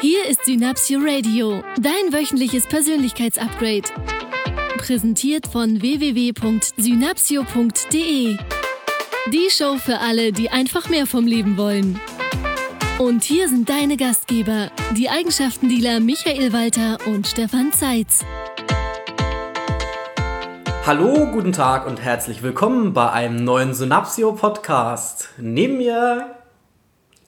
Hier ist Synapsio Radio, dein wöchentliches Persönlichkeitsupgrade. Präsentiert von www.synapsio.de. Die Show für alle, die einfach mehr vom Leben wollen. Und hier sind deine Gastgeber, die Eigenschaftendealer Michael Walter und Stefan Zeitz. Hallo, guten Tag und herzlich willkommen bei einem neuen Synapsio Podcast. Neben mir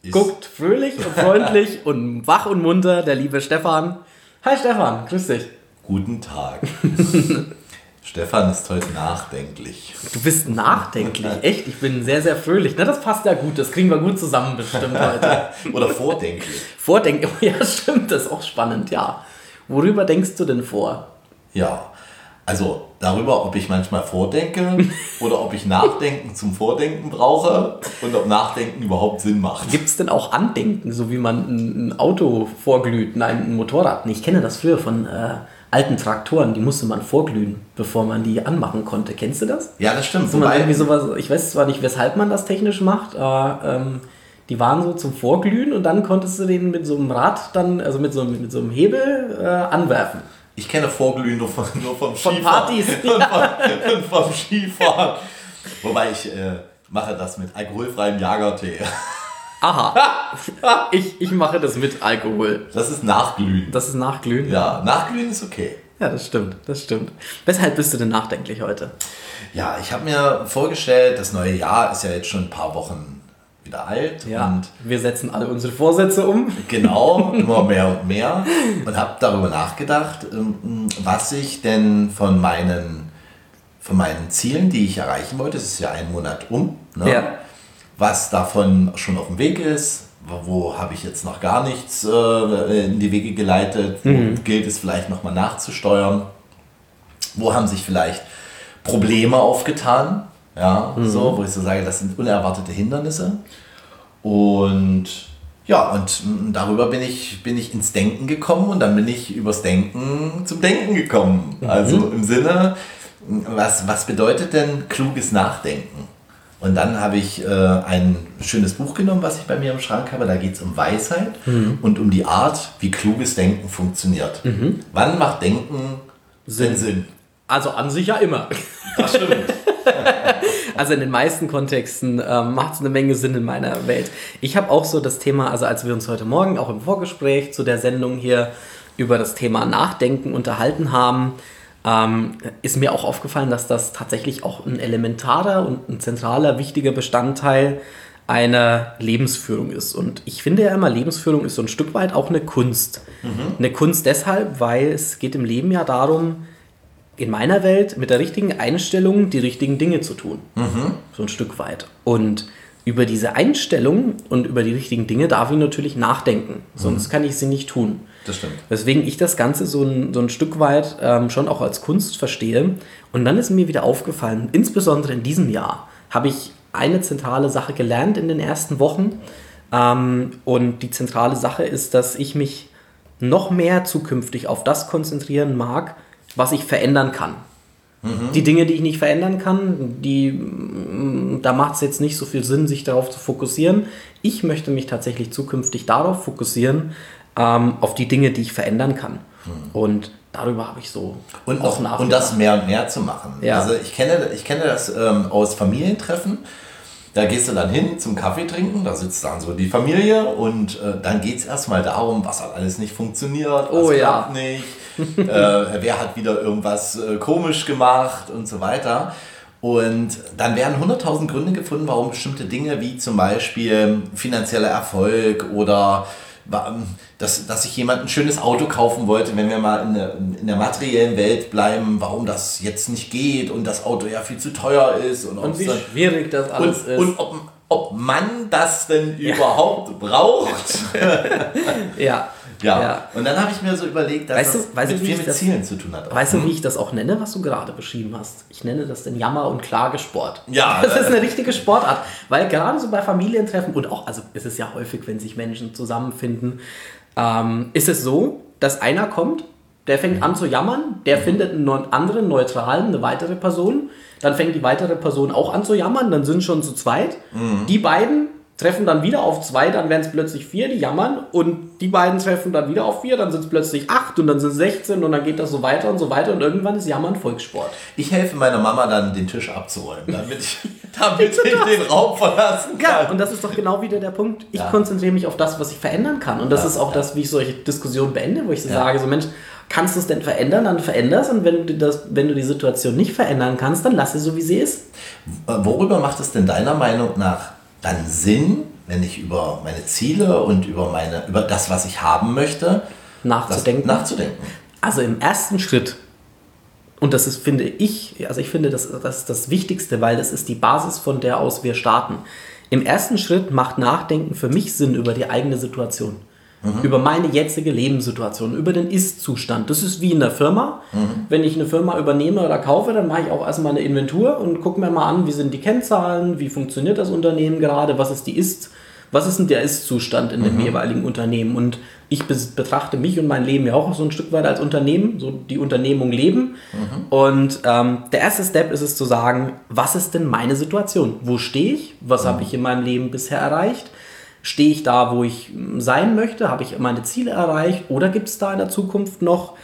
guckt fröhlich und freundlich und wach und munter der liebe Stefan. Hi Stefan, grüß dich. Guten Tag. Stefan ist heute nachdenklich. Du bist nachdenklich, echt? Ich bin sehr, sehr fröhlich. Na, das passt ja gut, das kriegen wir gut zusammen bestimmt heute. Oder vordenklich. Vordenken, oh ja, stimmt, das ist auch spannend, ja. Worüber denkst du denn vor? Ja. Also darüber, ob ich manchmal vordenke oder ob ich Nachdenken zum Vordenken brauche und ob Nachdenken überhaupt Sinn macht. Gibt es denn auch Andenken, so wie man ein, Auto vorglüht, nein, ein Motorrad? Ich kenne das früher von äh, alten Traktoren, die musste man vorglühen, bevor man die anmachen konnte. Kennst du das? Ja, das stimmt. Man irgendwie sowas, ich weiß zwar nicht, weshalb man das technisch macht, aber ähm, die waren so zum Vorglühen und dann konntest du den mit so einem Rad dann, also mit so, einem- mit so einem Hebel äh, anwerfen. Ich kenne Vorglühen nur, von, nur vom Von Skifahren. Partys. und, vom, und vom Skifahren. Wobei ich äh, mache das mit alkoholfreiem Jagertee. Aha. ich, ich mache das mit Alkohol. Das ist Nachglühen. Das ist Nachglühen. Ja, Nachglühen ist okay. Ja, das stimmt, das stimmt. Weshalb bist du denn nachdenklich heute? Ja, ich habe mir vorgestellt, das neue Jahr ist ja jetzt schon ein paar Wochen wieder alt und wir setzen alle unsere Vorsätze um. genau, immer mehr und mehr und habe darüber nachgedacht, ähm, was ich denn von meinen, von meinen Zielen, die ich erreichen wollte, es ist ja ein Monat um, ne? Ja. was davon schon auf dem Weg ist, wo, habe ich jetzt noch gar nichts äh, in die Wege geleitet, wo gilt es vielleicht nochmal nachzusteuern, wo haben sich vielleicht Probleme aufgetan, ja, so, wo ich so sage, das sind unerwartete Hindernisse. Und ja, und darüber bin ich, bin ich ins Denken gekommen und dann bin ich übers Denken zum Denken gekommen. Also im Sinne, was, was bedeutet denn kluges Nachdenken? Und dann habe ich äh, ein schönes Buch genommen, was ich bei mir im Schrank habe. Da geht es um Weisheit und um die Art, wie kluges Denken funktioniert. Wann macht Denken Sinn? Sinn? Also an sich ja immer. Das stimmt. Also in den meisten Kontexten ähm, macht es eine Menge Sinn in meiner Welt. Ich habe auch so das Thema, also als wir uns heute Morgen auch im Vorgespräch zu der Sendung hier über das Thema Nachdenken unterhalten haben, ähm, ist mir auch aufgefallen, dass das tatsächlich auch ein elementarer und ein zentraler, wichtiger Bestandteil einer Lebensführung ist. Und ich finde ja immer, Lebensführung ist so ein Stück weit auch eine Kunst. Eine Kunst deshalb, weil es geht im Leben ja darum, in meiner Welt mit der richtigen Einstellung die richtigen Dinge zu tun. So ein Stück weit. Und über diese Einstellung und über die richtigen Dinge darf ich natürlich nachdenken. Sonst kann ich sie nicht tun. Das stimmt. Weswegen ich das Ganze so ein, so ein Stück weit ähm, schon auch als Kunst verstehe. Und dann ist mir wieder aufgefallen, insbesondere in diesem Jahr, habe ich eine zentrale Sache gelernt in den ersten Wochen. Ähm, und die zentrale Sache ist, dass ich mich noch mehr zukünftig auf das konzentrieren mag, was ich verändern kann. Die Dinge, die ich nicht verändern kann, die, mm, da macht es jetzt nicht so viel Sinn, sich darauf zu fokussieren. Ich möchte mich tatsächlich zukünftig darauf fokussieren, ähm, auf die Dinge, die ich verändern kann. Und darüber habe ich so Und, auch, und das mehr und mehr zu machen. Ja. Also ich kenne, ich kenne das ähm, aus Familientreffen. Da gehst du dann hin zum Kaffee trinken, da sitzt dann so die Familie und äh, dann geht es erstmal darum, was hat alles nicht funktioniert, was Oh ja. klappt nicht, äh, wer hat wieder irgendwas äh, komisch gemacht und so weiter. Und dann werden 100.000 Gründe gefunden, warum bestimmte Dinge wie zum Beispiel finanzieller Erfolg oder wa- dass, dass sich jemand ein schönes Auto kaufen wollte, wenn wir mal in der, in der materiellen Welt bleiben, warum das jetzt nicht geht und das Auto ja viel zu teuer ist und, Und wie dann- schwierig das alles und, ist. und ob, ob man das denn überhaupt braucht. ja. Ja. Ja. Und dann habe ich mir so überlegt, dass Weißt du- das weißt du, mit wie viel mit das- Zielen zu tun hat. Weißt du, wie ich das auch nenne, was du gerade beschrieben hast? Ich nenne das den Jammer- und Klagesport. Ja, Das ist äh, eine richtige Sportart, weil gerade so bei Familientreffen und auch, also es ist ja häufig, wenn sich Menschen zusammenfinden, ähm, ist es so, dass einer kommt, der fängt an zu jammern, der findet einen neu- anderen, neutralen, eine weitere Person, dann fängt die weitere Person auch an zu jammern, dann sind schon zu zweit. Die beiden treffen dann wieder auf zwei, dann werden es plötzlich vier, die jammern und die beiden treffen dann wieder auf vier, dann sind es plötzlich acht und dann sind es 16 und dann geht das so weiter und so weiter und irgendwann ist Jammern Volkssport. Ich helfe meiner Mama dann, den Tisch abzuräumen, damit ich, damit ich den Raum verlassen kann. Ja, und das ist doch genau wieder der Punkt. Ich ja. konzentriere mich auf das, was ich verändern kann. Und das ja, ist auch ja. das, wie ich solche Diskussionen beende, wo ich so sage, so Mensch, kannst du es denn verändern, dann veränder es und wenn du, das, wenn du die Situation nicht verändern kannst, dann lass sie so, wie sie ist. Worüber macht es denn deiner Meinung nach dann Sinn, wenn ich über meine Ziele und über, meine, über das, was ich haben möchte, nachzudenken. nachzudenken. Also im ersten Schritt, und das ist, finde ich, also ich finde, das, das ist das Wichtigste, weil das ist die Basis, von der aus wir starten. Im ersten Schritt macht Nachdenken für mich Sinn über die eigene Situation. Mhm. Über meine jetzige Lebenssituation, über den Ist-Zustand. Das ist wie in der Firma. Mhm. Wenn ich eine Firma übernehme oder kaufe, dann mache ich auch erstmal eine Inventur und gucke mir mal an, wie sind die Kennzahlen, wie funktioniert das Unternehmen gerade, was ist die Ist- was ist denn der Ist-Zustand in dem mhm. jeweiligen Unternehmen? Und ich betrachte mich und mein Leben ja auch so ein Stück weit als Unternehmen, so die Unternehmung leben. Mhm. Und ähm, der erste Step ist es zu sagen, was ist denn meine Situation? Wo stehe ich? Was mhm. habe ich in meinem Leben bisher erreicht? Stehe ich da, wo ich sein möchte? Habe ich meine Ziele erreicht? Oder gibt es da in der Zukunft noch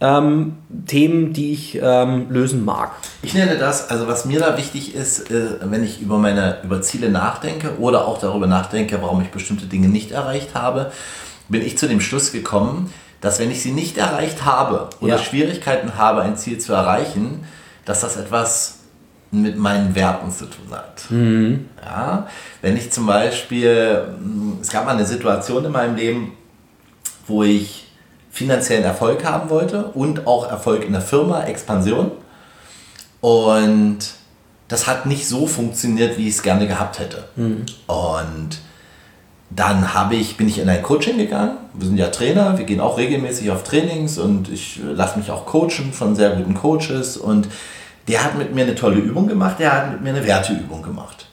ähm, Themen, die ich ähm, lösen mag? Ich nenne das, also was mir da wichtig ist, äh, wenn ich über meine über Ziele nachdenke oder auch darüber nachdenke, warum ich bestimmte Dinge nicht erreicht habe, bin ich zu dem Schluss gekommen, dass wenn ich sie nicht erreicht habe oder ja. Schwierigkeiten habe, ein Ziel zu erreichen, dass das etwas mit meinen Werten zu tun hat. Mhm. Ja, wenn ich zum Beispiel, es gab mal eine Situation in meinem Leben, wo ich finanziellen Erfolg haben wollte und auch Erfolg in der Firma, Expansion. Und das hat nicht so funktioniert, wie ich es gerne gehabt hätte. Mhm. Und dann habe ich, bin ich in ein Coaching gegangen. Wir sind ja Trainer, wir gehen auch regelmäßig auf Trainings und ich lasse mich auch coachen von sehr guten Coaches. Und der hat mit mir eine tolle Übung gemacht, der hat mit mir eine Werteübung gemacht.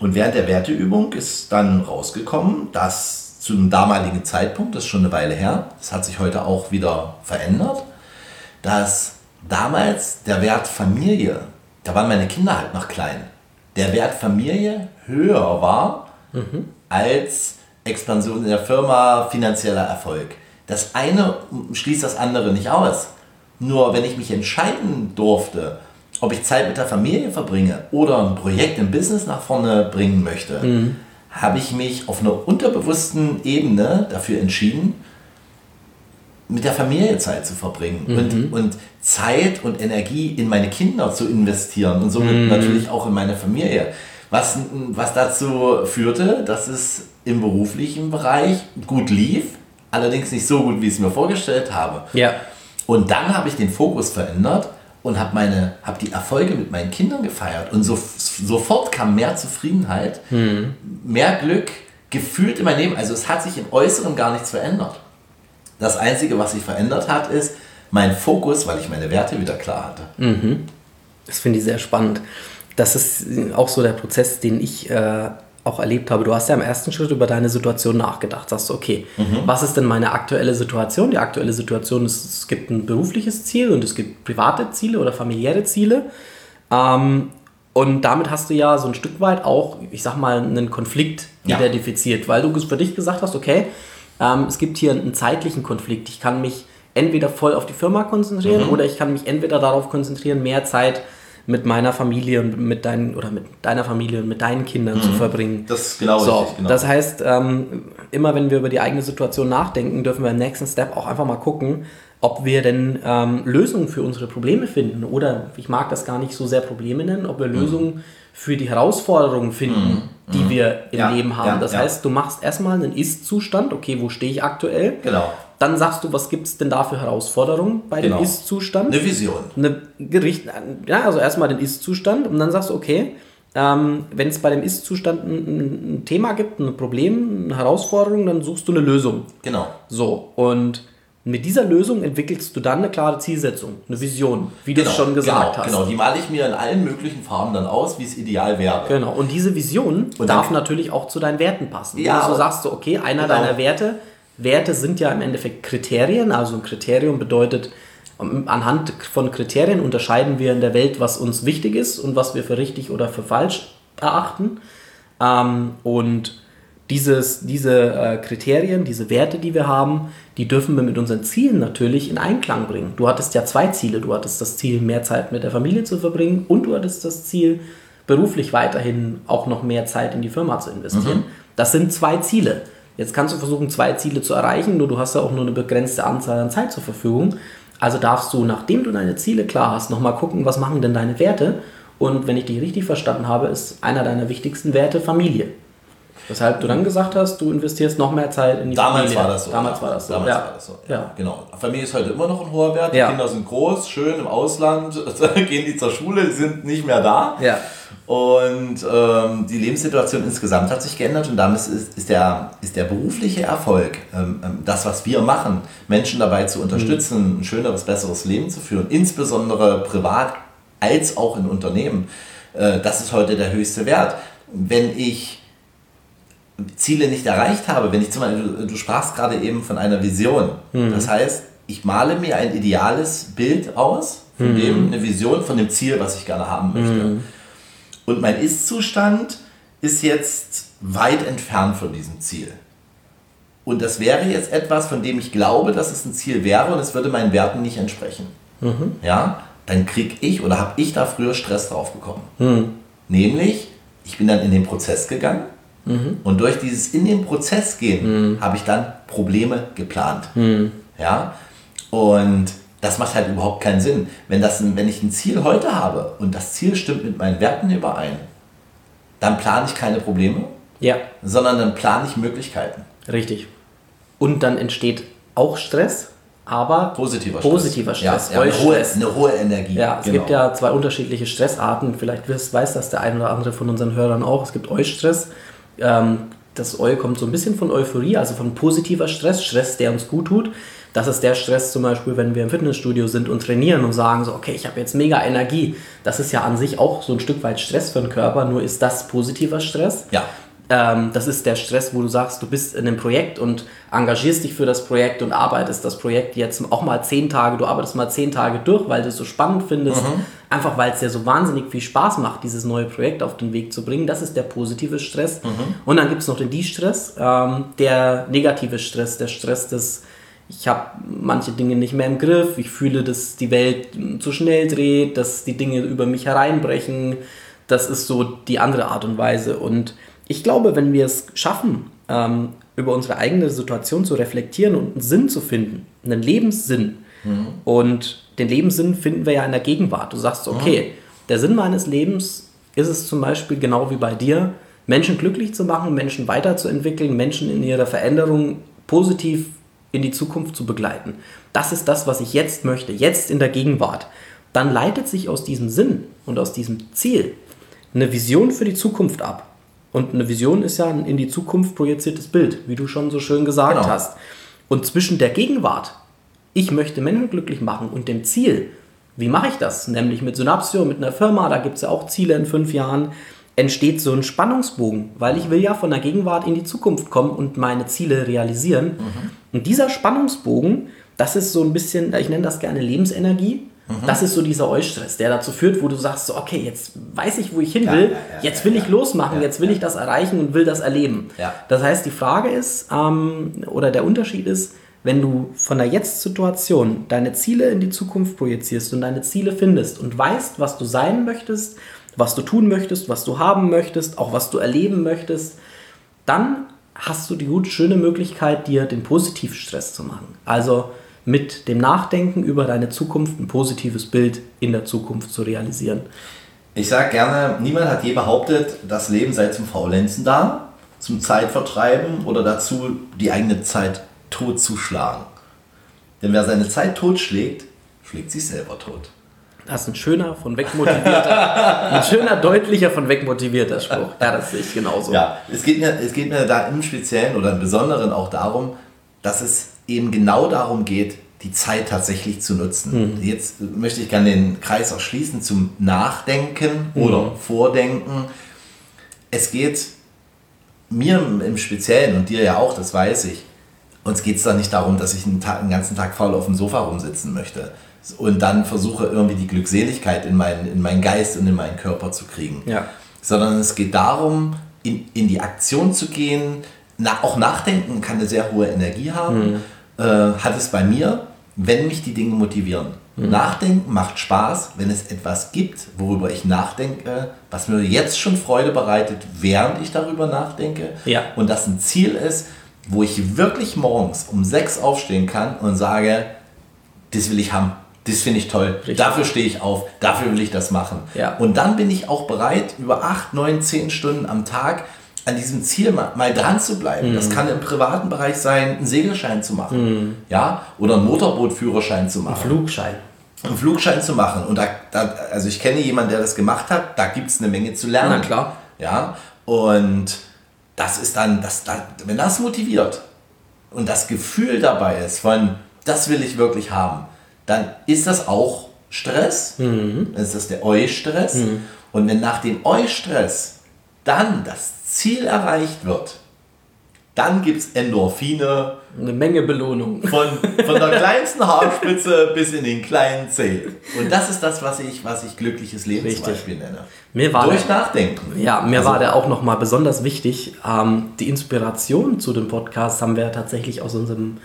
Und während der Werteübung ist dann rausgekommen, dass zu einem damaligen Zeitpunkt, das ist schon eine Weile her, das hat sich heute auch wieder verändert, dass damals der Wert Familie, da waren meine Kinder halt noch klein, der Wert Familie höher war mhm. als Expansion in der Firma, finanzieller Erfolg. Das eine schließt das andere nicht aus. Nur wenn ich mich entscheiden durfte, ob ich Zeit mit der Familie verbringe oder ein Projekt im Business nach vorne bringen möchte, mhm. habe ich mich auf einer unterbewussten Ebene dafür entschieden, mit der Familie Zeit zu verbringen mhm. und, und Zeit und Energie in meine Kinder zu investieren und somit mhm. natürlich auch in meine Familie. Was, was dazu führte, dass es im beruflichen Bereich gut lief, allerdings nicht so gut, wie ich es mir vorgestellt habe. Ja. Und dann habe ich den Fokus verändert und habe meine habe die Erfolge mit meinen Kindern gefeiert und so, sofort kam mehr Zufriedenheit, mhm. mehr Glück gefühlt in mein Leben. Also es hat sich im Äußeren gar nichts verändert. Das Einzige, was sich verändert hat, ist mein Fokus, weil ich meine Werte wieder klar hatte. Mhm. Das finde ich sehr spannend. Das ist auch so der Prozess, den ich äh, auch erlebt habe. Du hast ja im ersten Schritt über deine Situation nachgedacht. Sagst du, okay, mhm. was ist denn meine aktuelle Situation? Die aktuelle Situation ist, es gibt ein berufliches Ziel und es gibt private Ziele oder familiäre Ziele. Ähm, und damit hast du ja so ein Stück weit auch, ich sag mal, einen Konflikt ja. identifiziert, weil du für dich gesagt hast, okay, ähm, es gibt hier einen zeitlichen Konflikt. Ich kann mich entweder voll auf die Firma konzentrieren mhm. oder ich kann mich entweder darauf konzentrieren, mehr Zeit zu mit meiner Familie und mit deinen oder mit deiner Familie und mit deinen Kindern mhm. zu verbringen. Das ist genau so, richtig, genau. Das heißt, ähm, immer wenn wir über die eigene Situation nachdenken, dürfen wir im nächsten Step auch einfach mal gucken, ob wir denn ähm, Lösungen für unsere Probleme finden. Oder ich mag das gar nicht so sehr Probleme nennen, ob wir mhm. Lösungen für die Herausforderungen finden, mhm. die mhm. wir im ja, Leben haben. Ja, das ja. heißt, du machst erstmal einen Ist-Zustand, okay, wo stehe ich aktuell? Genau. Dann sagst du, was gibt es denn da für Herausforderungen bei genau. dem Ist-Zustand? Eine Vision. Eine Gericht, ja, also erstmal den Ist-Zustand und dann sagst du, okay, ähm, wenn es bei dem Ist-Zustand ein, ein, Thema gibt, ein Problem, eine Herausforderung, dann suchst du eine Lösung. Genau. So, und mit dieser Lösung entwickelst du dann eine klare Zielsetzung, eine Vision, wie genau, du es schon gesagt genau, hast. Genau, die male ich mir in allen möglichen Farben dann aus, wie es ideal wäre. Genau, und diese Vision und darf natürlich auch zu deinen Werten passen. Ja, also sagst du, okay, einer genau. deiner Werte Werte sind ja im Endeffekt Kriterien. Also ein Kriterium bedeutet, anhand von Kriterien unterscheiden wir in der Welt, was uns wichtig ist und was wir für richtig oder für falsch erachten. Ähm, und dieses, diese äh, Kriterien, diese Werte, die wir haben, die dürfen wir mit unseren Zielen natürlich in Einklang bringen. Du hattest ja zwei Ziele. Du hattest das Ziel, mehr Zeit mit der Familie zu verbringen und du hattest das Ziel, beruflich weiterhin auch noch mehr Zeit in die Firma zu investieren. Mhm. Das sind zwei Ziele. Jetzt kannst du versuchen, zwei Ziele zu erreichen, nur du hast ja auch nur eine begrenzte Anzahl an Zeit zur Verfügung. Also darfst du, nachdem du deine Ziele klar hast, nochmal gucken, was machen denn deine Werte. Und wenn ich dich richtig verstanden habe, ist einer deiner wichtigsten Werte Familie. Weshalb du dann gesagt hast, du investierst noch mehr Zeit in die Damals Familie. War das so, Damals war das so. Damals ja. war das so. Ja. Genau. Familie ist heute immer noch ein hoher Wert. Die Ja. Kinder sind groß, schön im Ausland, gehen die zur Schule, sind nicht mehr da. Ja. Und ähm, die Lebenssituation insgesamt hat sich geändert und damit ist, ist, der, ist der berufliche Erfolg, ähm, ähm, das, was wir machen, Menschen dabei zu unterstützen, ein schöneres, besseres Leben zu führen, insbesondere privat als auch in Unternehmen, äh, das ist heute der höchste Wert. Wenn ich Ziele nicht erreicht habe, wenn ich zum Beispiel, du, du sprachst gerade eben von einer Vision, das heißt, ich male mir ein ideales Bild aus, von dem, eine Vision von dem Ziel, was ich gerne haben möchte. Und mein Ist-Zustand ist jetzt weit entfernt von diesem Ziel. Und das wäre jetzt etwas, von dem ich glaube, dass es ein Ziel wäre und es würde meinen Werten nicht entsprechen. Ja, dann kriege ich oder habe ich da früher Stress drauf bekommen. Nämlich, ich bin dann in den Prozess gegangen und durch dieses in den Prozess gehen habe ich dann Probleme geplant. Ja, und das macht halt überhaupt keinen Sinn. Wenn, das, wenn ich ein Ziel heute habe und das Ziel stimmt mit meinen Werten überein, dann plane ich keine Probleme, Ja, sondern dann plane ich Möglichkeiten. richtig. Und dann entsteht auch Stress, aber Positiver Stress. positiver Stress. Ja, ja, eine, hohe, eine hohe Energie. Ja, es genau. gibt ja zwei unterschiedliche Stressarten. Vielleicht weiß, weiß das der ein oder andere von unseren Hörern auch. Es gibt Eustress. Ähm, das Eu kommt so ein bisschen von Euphorie, also von positiver Stress, Stress, der uns gut tut. Das ist der Stress zum Beispiel, wenn wir im Fitnessstudio sind und trainieren und sagen so, okay, ich habe jetzt mega Energie. Das ist ja an sich auch so ein Stück weit Stress für den Körper, nur ist das positiver Stress. Ja. Ähm, das ist der Stress, wo du sagst, du bist in einem Projekt und engagierst dich für das Projekt und arbeitest das Projekt jetzt auch mal zehn Tage, du arbeitest mal zehn Tage durch, weil du es so spannend findest, einfach weil es dir so wahnsinnig viel Spaß macht, dieses neue Projekt auf den Weg zu bringen. Das ist der positive Stress. Und dann gibt es noch den Die-Stress, ähm, der negative Stress, der Stress des ich habe manche Dinge nicht mehr im Griff, ich fühle, dass die Welt mm, zu schnell dreht, dass die Dinge über mich hereinbrechen. Das ist so die andere Art und Weise. Und ich glaube, wenn wir es schaffen, ähm, über unsere eigene Situation zu reflektieren und einen Sinn zu finden, einen Lebenssinn, und den Lebenssinn finden wir ja in der Gegenwart. Du sagst, okay, der Sinn meines Lebens ist es zum Beispiel genau wie bei dir, Menschen glücklich zu machen, Menschen weiterzuentwickeln, Menschen in ihrer Veränderung positiv in die Zukunft zu begleiten. Das ist das, was ich jetzt möchte, jetzt in der Gegenwart. Dann leitet sich aus diesem Sinn und aus diesem Ziel eine Vision für die Zukunft ab. Und eine Vision ist ja ein in die Zukunft projiziertes Bild, wie du schon so schön gesagt Genau. hast. Und zwischen der Gegenwart, ich möchte Menschen glücklich machen, und dem Ziel, wie mache ich das? Nämlich mit Synapsio, mit einer Firma, da gibt es ja auch Ziele in fünf Jahren, entsteht so ein Spannungsbogen, weil ich will ja von der Gegenwart in die Zukunft kommen und meine Ziele realisieren. Und dieser Spannungsbogen, das ist so ein bisschen, ich nenne das gerne Lebensenergie. Das ist so dieser Eustress, der dazu führt, wo du sagst, so, okay, jetzt weiß ich, wo ich hin will, ja, ja, jetzt ja, will ja. ich losmachen, jetzt will ich das erreichen und will das erleben. Das heißt, die Frage ist, ähm, oder der Unterschied ist, wenn du von der Jetzt-Situation deine Ziele in die Zukunft projizierst und deine Ziele findest und weißt, was du sein möchtest, was du tun möchtest, was du haben möchtest, auch was du erleben möchtest, dann hast du die gute, schöne Möglichkeit, dir den Positivstress zu machen. Also mit dem Nachdenken über deine Zukunft ein positives Bild in der Zukunft zu realisieren. Ich sage gerne, niemand hat je behauptet, das Leben sei zum Faulenzen da, zum Zeitvertreiben oder dazu, die eigene Zeit totzuschlagen. Denn wer seine Zeit totschlägt, schlägt sich selber tot. Das ist ein schöner, von weg motivierter, ein schöner, deutlicher, von weg motivierter Spruch. Ja, das sehe ich genauso. Ja, es geht, mir, es geht mir da im Speziellen oder im Besonderen auch darum, dass es eben genau darum geht, die Zeit tatsächlich zu nutzen. Jetzt möchte ich gerne den Kreis auch schließen zum Nachdenken oder Vordenken. Es geht mir im Speziellen und dir ja auch, das weiß ich, uns geht es da nicht darum, dass ich einen, Tag, einen ganzen Tag faul auf dem Sofa rumsitzen möchte und dann versuche irgendwie die Glückseligkeit in meinen, in meinen Geist und in meinen Körper zu kriegen Ja. sondern es geht darum, in, in die Aktion zu gehen, na, auch Nachdenken kann eine sehr hohe Energie haben. Äh, hat es bei mir, wenn mich die Dinge motivieren. Nachdenken macht Spaß, wenn es etwas gibt, worüber ich nachdenke, was mir jetzt schon Freude bereitet, während ich darüber nachdenke. Ja. Und das ein Ziel ist, wo ich wirklich morgens um sechs aufstehen kann und sage, das will ich haben. Das finde ich toll. Richtig. Dafür stehe ich auf. Dafür will ich das machen. Ja. Und dann bin ich auch bereit, über acht, neun, zehn Stunden am Tag an diesem Ziel mal, mal dran zu bleiben. Das kann im privaten Bereich sein, einen Segelschein zu machen. Ja? Oder einen Motorbootführerschein zu machen Flugschein. einen Flugschein zu machen. Und da, da also ich kenne jemanden, der das gemacht hat, da gibt es eine Menge zu lernen. Na klar. Ja, und das ist dann, das, da, wenn das motiviert und das Gefühl dabei ist von, das will ich wirklich haben, dann ist das auch Stress. Dann ist das der Eu-Stress. Und wenn nach dem Eu-Stress dann das Ziel erreicht wird, dann gibt es Endorphine, Eine Menge Belohnung. von, von der kleinsten Haarspitze bis in den kleinen Zeh. Und das ist das, was ich, was ich glückliches Leben Richtig. zum Beispiel nenne. Mir war Durch der- Nachdenken. Ja, mir Also, war der auch nochmal besonders wichtig. Ähm, die Inspiration zu dem Podcast haben wir tatsächlich aus, unserem,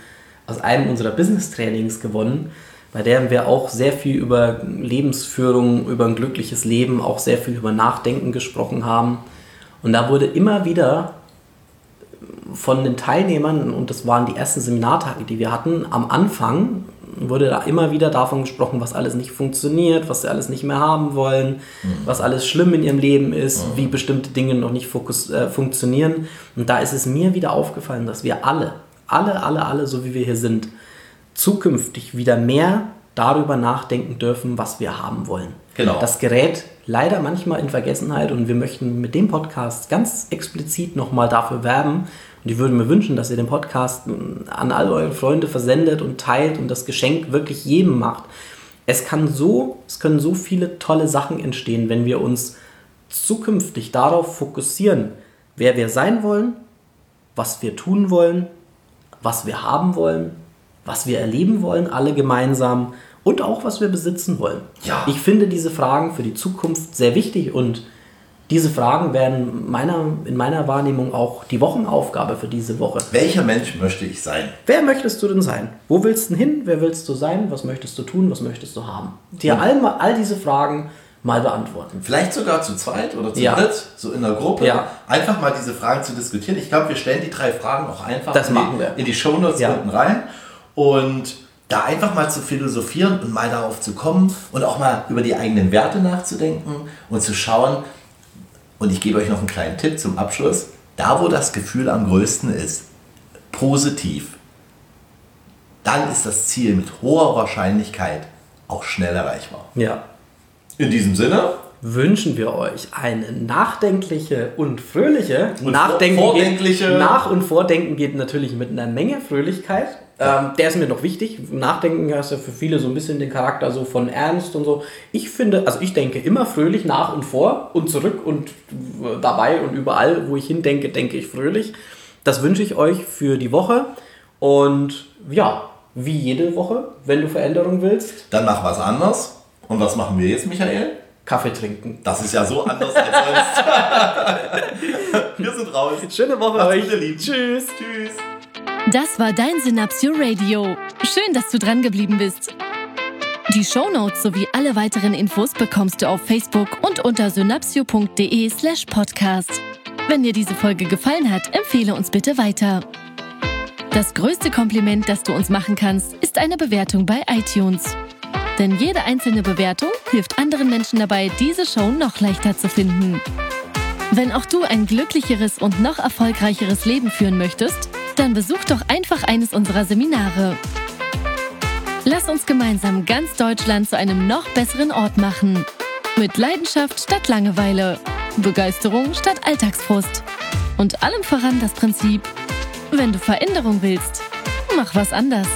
aus einem unserer Business-Trainings gewonnen, bei der wir auch sehr viel über Lebensführung, über ein glückliches Leben, auch sehr viel über Nachdenken gesprochen haben. Und da wurde immer wieder von den Teilnehmern, und das waren die ersten Seminartage, die wir hatten, am Anfang wurde da immer wieder davon gesprochen, was alles nicht funktioniert, was sie alles nicht mehr haben wollen, was alles schlimm in ihrem Leben ist, wie bestimmte Dinge noch nicht fokus, äh, funktionieren. Und da ist es mir wieder aufgefallen, dass wir alle, alle, alle, alle, so wie wir hier sind, zukünftig wieder mehr darüber nachdenken dürfen, was wir haben wollen. Genau. Das gerät leider manchmal in Vergessenheit und wir möchten mit dem Podcast ganz explizit nochmal dafür werben. Und ich würde mir wünschen, dass ihr den Podcast an all eure Freunde versendet und teilt und das Geschenk wirklich jedem macht. Es kann so, es können so viele tolle Sachen entstehen, wenn wir uns zukünftig darauf fokussieren, wer wir sein wollen, was wir tun wollen, was wir haben wollen, was wir erleben wollen, alle gemeinsam und auch was wir besitzen wollen. Ja. Ich finde diese Fragen für die Zukunft sehr wichtig und diese Fragen werden meiner, in meiner Wahrnehmung auch die Wochenaufgabe für diese Woche. Welcher Mensch möchte ich sein? Wer möchtest du denn sein? Wo willst du hin? Wer willst du sein? Was möchtest du tun? Was möchtest du haben? Dir all, mal- all diese Fragen mal beantworten. Vielleicht sogar zu zweit oder zu Ja. dritt, so in der Gruppe. Ja. Einfach mal diese Fragen zu diskutieren. Ich glaube, wir stellen die drei Fragen auch einfach in, die, in die Shownotes Ja. unten rein. Und da einfach mal zu philosophieren und mal darauf zu kommen und auch mal über die eigenen Werte nachzudenken und zu schauen. Und ich gebe euch noch einen kleinen Tipp zum Abschluss. Da, wo das Gefühl am größten ist, positiv, dann ist das Ziel mit hoher Wahrscheinlichkeit auch schnell erreichbar. Ja. In diesem Sinne, wünschen wir euch eine nachdenkliche und fröhliche. Und Nachdenken vor- vordenkliche- Geht, nach und Vordenken geht natürlich mit einer Menge Fröhlichkeit. Ähm, der ist mir noch wichtig. Nachdenken hast ja für viele so ein bisschen den Charakter so von Ernst und so. Ich finde, also ich denke immer fröhlich nach und vor und zurück und dabei und überall, wo ich hindenke, denke ich fröhlich. Das wünsche ich euch für die Woche. Und ja, wie jede Woche, wenn du Veränderung willst, dann mach was anders. Und was machen wir jetzt, Michael? Kaffee trinken. Das ist ja so anders als sonst. wir sind raus. Schöne Woche Macht's euch. gut, ihr Lieben. Tschüss. Tschüss. Das war dein Synapsio Radio. Schön, dass du dran geblieben bist. Die Shownotes sowie alle weiteren Infos bekommst du auf Facebook und unter synapsio.de slash podcast. Wenn dir diese Folge gefallen hat, empfehle uns bitte weiter. Das größte Kompliment, das du uns machen kannst, ist eine Bewertung bei iTunes. Denn jede einzelne Bewertung hilft anderen Menschen dabei, diese Show noch leichter zu finden. Wenn auch du ein glücklicheres und noch erfolgreicheres Leben führen möchtest, dann besuch doch einfach eines unserer Seminare. Lass uns gemeinsam ganz Deutschland zu einem noch besseren Ort machen. Mit Leidenschaft statt Langeweile, Begeisterung statt Alltagsfrust und allem voran das Prinzip, wenn du Veränderung willst, mach was anders.